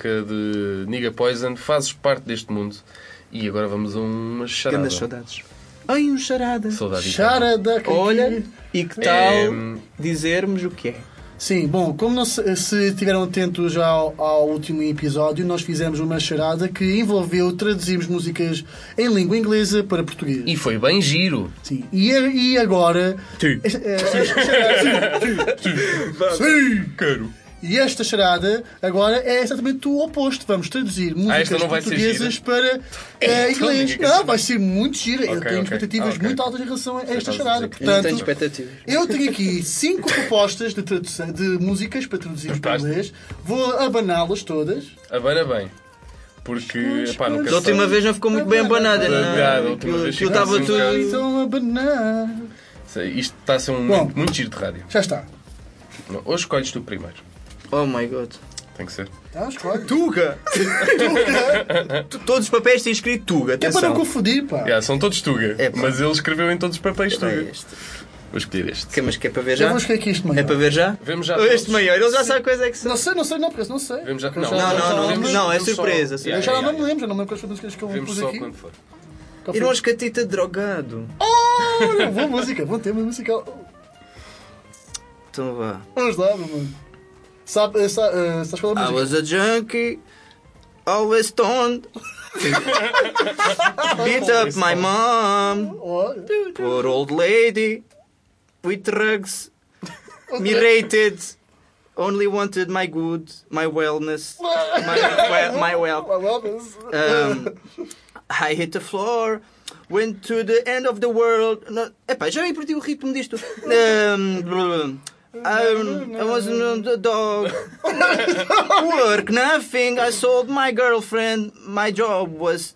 E: Música
C: de Nigga Poison. Fazes parte deste mundo. E agora vamos a uma charada.
A: Grandes saudades. Ai, um charada.
C: Saudade.
H: Charada, que
A: Olha, e que tal
C: É,
A: dizermos o que é?
H: Sim, bom, como não se, estiveram atentos ao, ao último episódio, nós fizemos uma charada que envolveu traduzirmos músicas em língua inglesa para português.
C: E foi bem giro.
H: Sim. E, e agora.
A: Sim.
H: É, esta charada- Sim!
C: Quero.
H: E esta charada agora é exatamente o oposto. Vamos traduzir músicas
C: esta vai ser
H: portuguesas para [LAUGHS] eh,
C: Então,
H: inglês.
C: diga que
H: Não, vai ser muito gira. Eu
C: Ok,
H: tenho
C: ok.
H: expectativas
C: Ah, ok.
H: muito altas em relação a esta
C: estás a
H: charada.
C: que-
A: Eu tenho
H: Portanto,
A: expectativas.
H: eu tenho aqui cinco [LAUGHS] propostas de, tradução, de músicas para traduzirmos para inglês. Vou abaná-las todas.
C: Abana bem. Porque, epá, nunca
A: Da última vez não ficou muito bem abanada,
C: Obrigado,
A: não é?
C: da última
A: estava
C: assim
A: tudo.
H: Então, abanar.
C: Isto está a ser um
H: Bom.
C: momento muito giro de rádio.
H: Já está.
C: Hoje escolhes tu primeiro.
A: Oh my god.
C: Tem que ser.
H: Tá, escolhe.
A: Tuga! [LAUGHS] Tu- Todos os papéis têm escrito Tuga,
H: É para não
A: atenção.
H: confundir, pá.
C: Yeah, são todos Tuga.
A: É, pá.
C: mas ele escreveu em todos os papéis
A: É
C: Tuga.
A: este.
C: Vou escolher este.
A: Que- Mas que é para ver
H: Eu
A: já?
H: vou escolher aqui este maior.
A: É para ver já?
C: Vemos já
A: Este
C: todos.
A: maior, ele já sabe coisa é que são.
H: Não sei, não sei, não, porque não sei.
C: Vemos já. Não,
H: já-
A: Não,
H: já
A: não, não, não, é
C: vemos só-
A: surpresa.
C: Yeah,
H: Eu já
C: yeah,
H: não me
C: yeah.
H: lembro, já não me lembro quais foram as músicas que eu
C: Vemos
H: pus
C: só
H: aqui.
C: quando for.
H: Qual
A: E
H: foi?
A: catita drogado.
H: Olha, boa música, bom tema musical.
A: Então vá.
H: Vamos lá, meu mano. Sabe, eh, sa, eh, sabes qual é a
A: I
H: música?
A: was a junkie, always stoned. [LAUGHS] Beat up my mom, poor old lady, with drugs, me rated, only wanted my good, my wellness, my, well, [LAUGHS] my well.
H: My wellness.
A: Um, [LAUGHS] I hit the floor, went to the end of the world. No, epá, já me perdi o ritmo disto. Um, um, I wasn't a dog. [LAUGHS] Work, nothing. I sold my girlfriend. My job was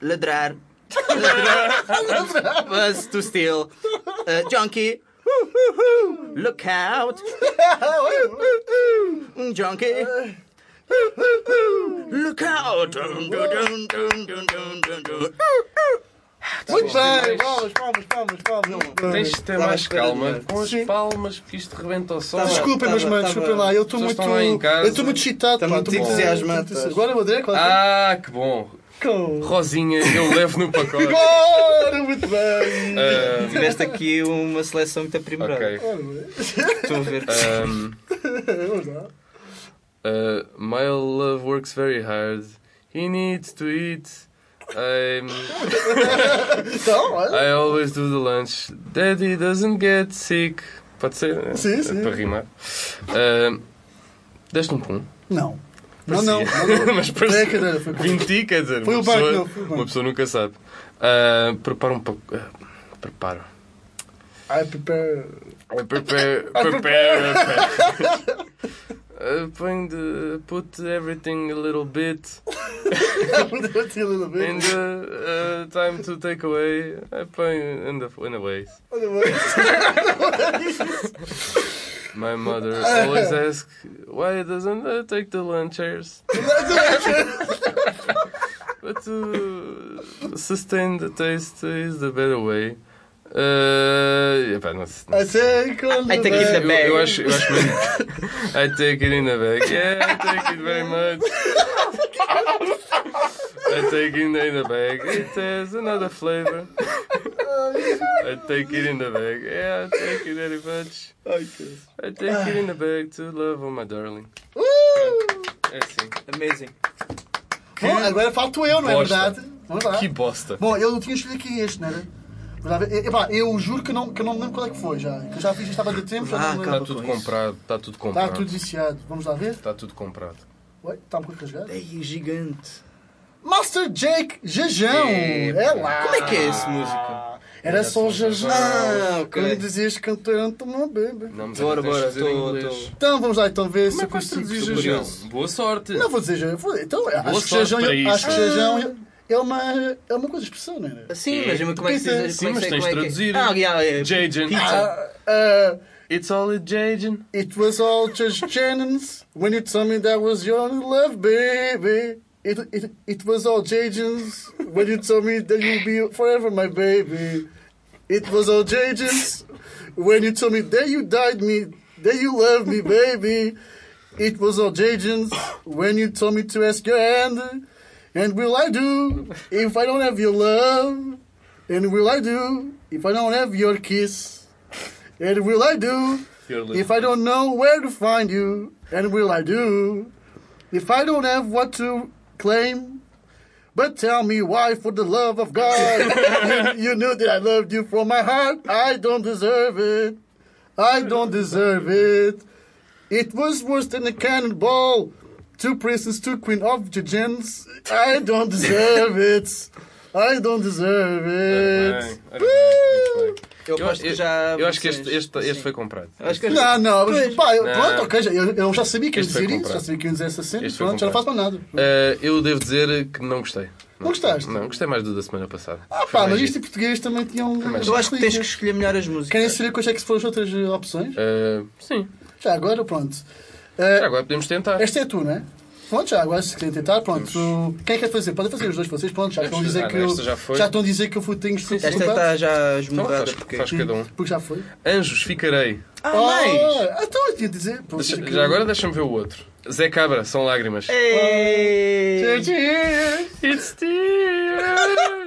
A: ladrar. Ladrar was to steal. Uh, junkie. Look out. Junkie. Look out!
H: Muito bem, palmas, palmas, palmas, palmas.
C: Tens de ter
A: à
C: mais
A: espera
C: calma com as palmas, porque isto rebenta o som.
H: Desculpem, meus manos,
A: tava-
H: desculpem lá. Eu estou muito. Eu estou muito excitado.
A: Está
H: pá,
A: muito
H: estou
A: entusiasmado,
H: Agora vou dizer qual é.
C: Ah, que bom. Rosinha, eu levo no pacote.
H: Agora, muito bem.
C: Ah,
A: Tiveste aqui uma seleção muito aprimorada.
C: ok.
H: Ora bem.
A: Estou a ver.
C: Um,
H: Vamos lá.
C: uh, my love works very hard. He needs to eat.
H: Então, olha.
C: I always do the lunch. Daddy doesn't get sick. Pode ser? né?
H: Sim, sim.
C: Para rimar. Uh, Deste um pum.
H: Não. Não, não. [LAUGHS]
C: Parecia. Mas
H: É
C: parecia.
H: cadeira, foi.
C: 20, quer dizer,
H: Foi
C: uma,
H: banco,
C: pessoa,
H: não,
C: uma pessoa nunca sabe. Uh, prepara um pouco. Uh, prepara.
H: I prepare.
C: I prepare. prepare. [LAUGHS] [LAUGHS] Uh, de put everything a little bit [LAUGHS]
H: Put a little bit.
C: in the uh, time to take away. I põe in the in the ways. [LAUGHS] [LAUGHS] My mother always asks why doesn't uh, take the lunch chairs. But to sustain the taste is the better way. Uh, epá, não sei.
H: I take on
A: I take it the
H: bag.
A: bag.
C: Eu, eu acho, eu acho mesmo. I take it in the bag. Yeah, I take it very much. I take it in the bag. It has another flavor. I take it in the bag. Yeah, I take it very much. I take it in the bag to love on my darling. É assim.
A: Amazing.
H: Bom, agora falto eu, não é
C: bosta.
H: verdade? Vamos lá.
C: Que bosta.
H: Bom, eu tinha escolhido aqui este, não era? E- Epá, eu juro que eu, não, que eu não me lembro qual é que foi já. Que eu já fiz isto há bastante tempo, já
A: Ah,
H: não me
C: Está tudo
A: com
C: comprado. Está tudo
H: Está
C: comprado.
H: tudo viciado. Vamos lá ver?
C: Está tudo comprado.
H: Oi, está um pouco rasgado.
A: Ei, gigante.
H: Master Jake Jejão! É lá!
A: Como é que é essa música?
H: Era só o Jejão.
A: Ah, ok.
H: Quando dizias cantor, não tomou bebê.
A: Bora, bora,
C: dizer
A: tô-
H: Então vamos lá então ver
C: Como
H: se
C: é que vais
H: consigo. sou
C: Jejão? Boa sorte.
H: Não vou dizer Jejão. Então, acho que Jejão, acho que Jejão é uma, é uma coisa de expressão, não era?
A: Sim, mas como é que se diz?
C: Sim,
A: como é
C: mas
A: que se-
C: tens
A: como é
C: de
A: que-
C: traduzir.
A: Ah, yeah, é.
C: Jajan.
H: Ah, ah,
C: It's all it, Jajan.
H: It was all just Jennings when you told me that was your love, baby. It, it, it was all Jajans when you told me that you'll be forever my baby. It was all Jajans when you told me that you died me, that you love me, baby. It was all Jajans when you told me to ask your hand. And will I do if I don't have your love? And will I do if I don't have your kiss? And will I do if I don't know where to find you, and will I do? If I don't have what to claim, but tell me why, for the love of God, [LAUGHS] you, you knew that I loved you from my heart. I don't deserve it. I don't deserve it. It was worse than a cannonball. Two princes, two queen of Jejens. I don't deserve it. I don't deserve it.
C: bem, bem.
A: Eu
C: Eu,
A: aposto que
C: eu-
A: já.
C: eu acho que este, este, este foi comprado.
A: Acho que
H: Não, não, mas, pá, eu-
C: Não.
H: pronto, ok, já- eu, eu já sabia que ia
C: Este
H: dizer isso, já sabia que ia dizer essa cena,
C: Este
H: pronto, já não faço mais nada.
C: Uh, eu devo dizer que não gostei.
H: Não gostaste?
C: Não, gostei mais do da semana passada.
H: Ah
C: Foi
H: pá, mas isto em português também tinha um...
C: mais
A: Eu acho que tens que escolher melhor as músicas.
H: Querem saber quais é que foram as outras eh, opções?
C: Uh, sim,
H: Já agora, pronto.
C: Já agora podemos tentar.
H: esta é tu, não é? Pronto, já agora se querem tentar, pronto. Quem é que quer fazer? Podem fazer os dois vocês, pronto, já estão a dizer
C: Ah,
H: que eu...
C: já
H: estão a dizer que eu fui tenho
A: Esta está já
C: Então,
A: esmurrada
C: faz,
A: porque.
C: faz cada um.
H: Porque já foi.
C: Anjos, ficarei.
A: Ah, mais!
H: Ah, então eu tinha de dizer... pronto,
C: Deixa-
H: que-
C: já agora deixa-me ver o outro. Zé Cabra, são lágrimas.
A: Ei!
C: It's tears.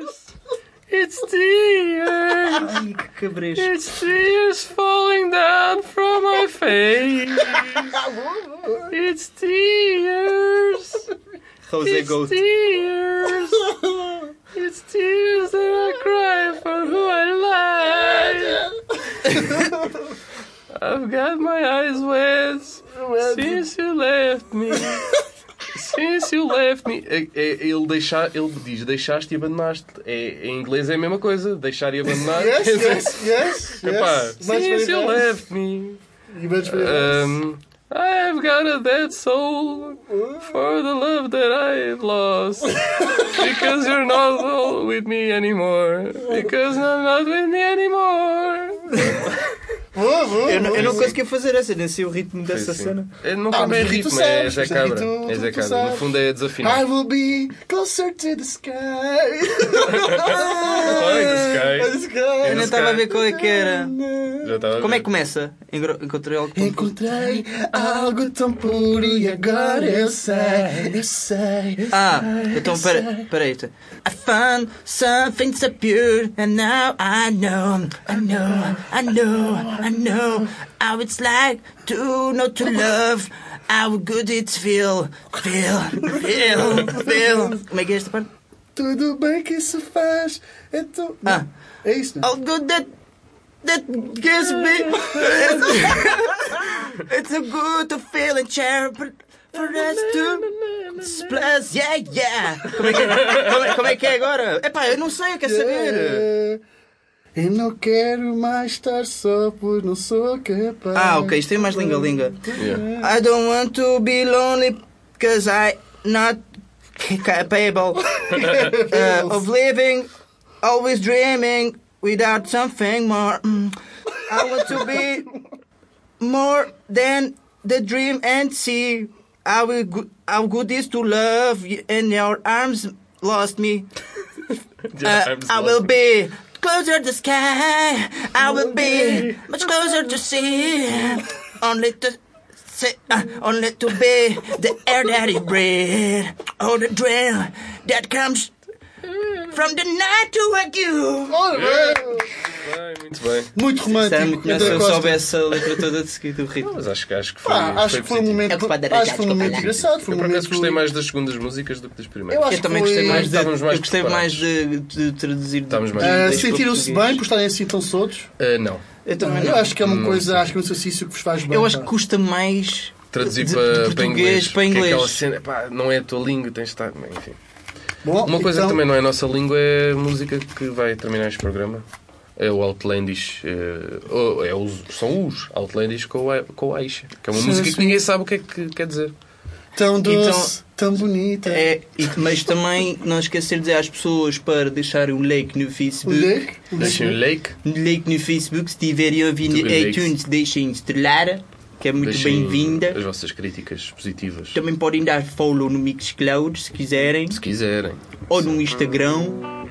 C: It's tears.
A: Ai, que cabrejo.
C: It's tears falling down from my face. [LAUGHS] It's tears.
A: Jose
C: It's
A: Goat.
C: tears. It's tears that I cry for who I like. [LAUGHS] I've got my eyes wet since you left me. [LAUGHS] Since you left me. É- é- ele, deixar, ele diz deixaste e abandonaste. É, em inglês é a mesma coisa. Deixar e abandonar.
H: Yes, yes, [LAUGHS] yes,
C: Epá,
H: yes.
C: Since you left me.
H: You much.
C: Um, I've got a dead soul for the love that I've lost. [LAUGHS] Because you're not with me anymore. Because [LAUGHS] you're not with me anymore.
H: Boa,
A: Eu, não- eu não
H: boa.
A: conseguia fazer essa, nem sei o ritmo dessa
C: Sim.
A: cena.
C: É, não
H: Ah,
C: é
H: tu
C: ritmo, é
H: sabes,
C: Zé
H: mas aqui
C: Cabra.
H: tu-
C: É Zé
H: tu
C: Cabra. No
H: sabes.
C: fundo é
H: I
C: desafinado.
H: will be closer to the sky.
C: Ai, the sky.
A: Eu não estava a ver qual é que era.
C: Já estava a
A: Como é
C: ver.
A: que começa? Engro- Encontrei algo tão
H: Encontrei algo tão puro e agora eu sei, eu sei.
A: Ah, então pera, peraí. I found something so pure and now I know, I know, I know, I know how it's like to know to love, how good it feel, feel, feel, feel. Como é que é esta parte?
H: Tudo bem que isso faz. Então,
A: Ah.
H: é isso, não?
A: How good that that gives me. [LAUGHS] it's so good to feel and share, but for us to plus, yeah, yeah. Como é que é, como é, como é, que é agora? Epá, eu não sei, eu quero saber.
H: É. Eu não quero mais estar só, pois não sou capaz.
A: Ah, ok, isto tem mais linga-linga.
C: Yeah.
A: I don't want to be lonely because I not capable [LAUGHS] uh, of living, always dreaming without something more. Mm. I want to be more than the dream and see how, we go- how good is to love you and your arms lost me. Uh,
C: I'm
A: I
C: slow.
A: will be closer to sky. I will be much closer to sea. Only to say, uh, only to be the air that you breathe. Oh, the thrill that comes from the night to wake you.
C: Bem, muito bem.
H: Muito romântico.
A: Muito se eu soubesse a letra toda de seguida, o ritmo.
C: Mas acho, que- acho que foi.
H: Ah, acho que foi um
C: positivo.
H: momento.
A: É
H: Acho que foi um momento
A: lá.
H: engraçado. Foi
C: Eu
H: um
C: por acaso
H: momento.
C: gostei mais das segundas músicas do que das primeiras.
H: Eu acho
A: Eu também
H: que foi-
A: gostei mais de,
C: Estávamos mais
A: eu gostei mais de, de traduzir.
C: Estávamos mais
H: Ah, Sentiram-se bem por estarem assim tão soltos?
C: Ah, não.
A: Eu também
H: Eu
A: não.
H: acho que é uma
C: Não
H: coisa, acho que é um exercício que vos faz bem.
A: Eu acho
H: pá.
A: que custa mais
C: Traduzir
A: de- de
C: para, para
A: português
C: inglês.
A: para
C: que é
A: inglês.
C: cena, pá, não é a tua língua, tens de estar. bem, Enfim.
H: Bom,
C: Uma coisa
H: então,
C: que também não é a nossa língua é a música que vai terminar este programa. É o Outlandish. eh, ou é os, são os Outlandish com a, com a Aisha. Que é uma
H: Sim,
C: música
H: sim.
C: que ninguém sabe o que é que quer dizer.
H: Tão doce, tão bonita.
A: É, e- mas também não esquecer de dizer às pessoas para deixarem um like no Facebook.
H: O
C: Deixem o
H: Lake?
C: like.
A: Um like no Facebook, se tiverem
C: bem,
A: iTunes, deixem estrelar, que é muito bem-vinda.
C: As vossas críticas positivas.
A: Também podem dar follow no Mixcloud, se quiserem,
C: Se quiserem.
A: ou no Instagram.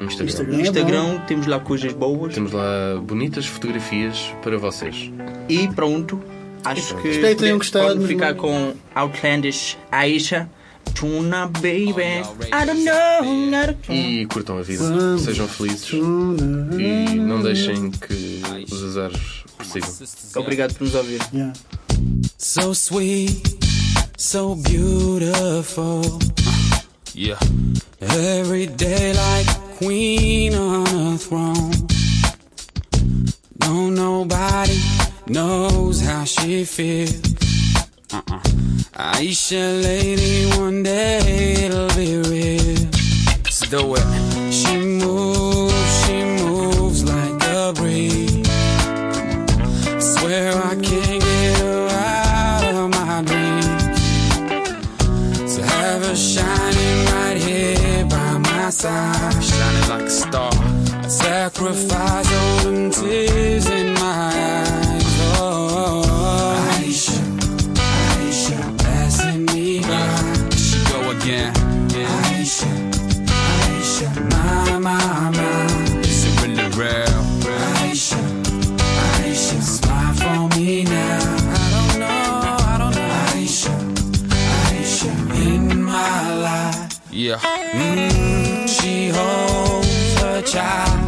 C: No Instagram.
H: Instagram.
A: No
H: É
A: Instagram temos lá coisas boas.
C: Temos lá bonitas fotografias para vocês.
A: E pronto, acho que
H: Espero que tenham gostado,
A: podem ficar com Outlandish Aisha. Tuna baby, I don't know, not a
C: E curtam a vida. Sejam felizes. E não deixem que os azares persigam.
A: Obrigado por nos ouvir.
H: Yeah.
J: So sweet, so beautiful. Yeah. Every day like a queen on a throne. No, nobody knows how she feels. Uh-uh. Aisha, lady, one day it'll be real. Let's do it. She moves my shining like a star. I sacrifice all them tears in my eyes. Oh, Aisha, Aisha, passing me by. She go again. Aisha, Aisha, my, my, my. Is it really real? Aisha. Aisha, smile for me now. I don't know, I don't know. Aisha, Aisha, in my life. Yeah. Mm, child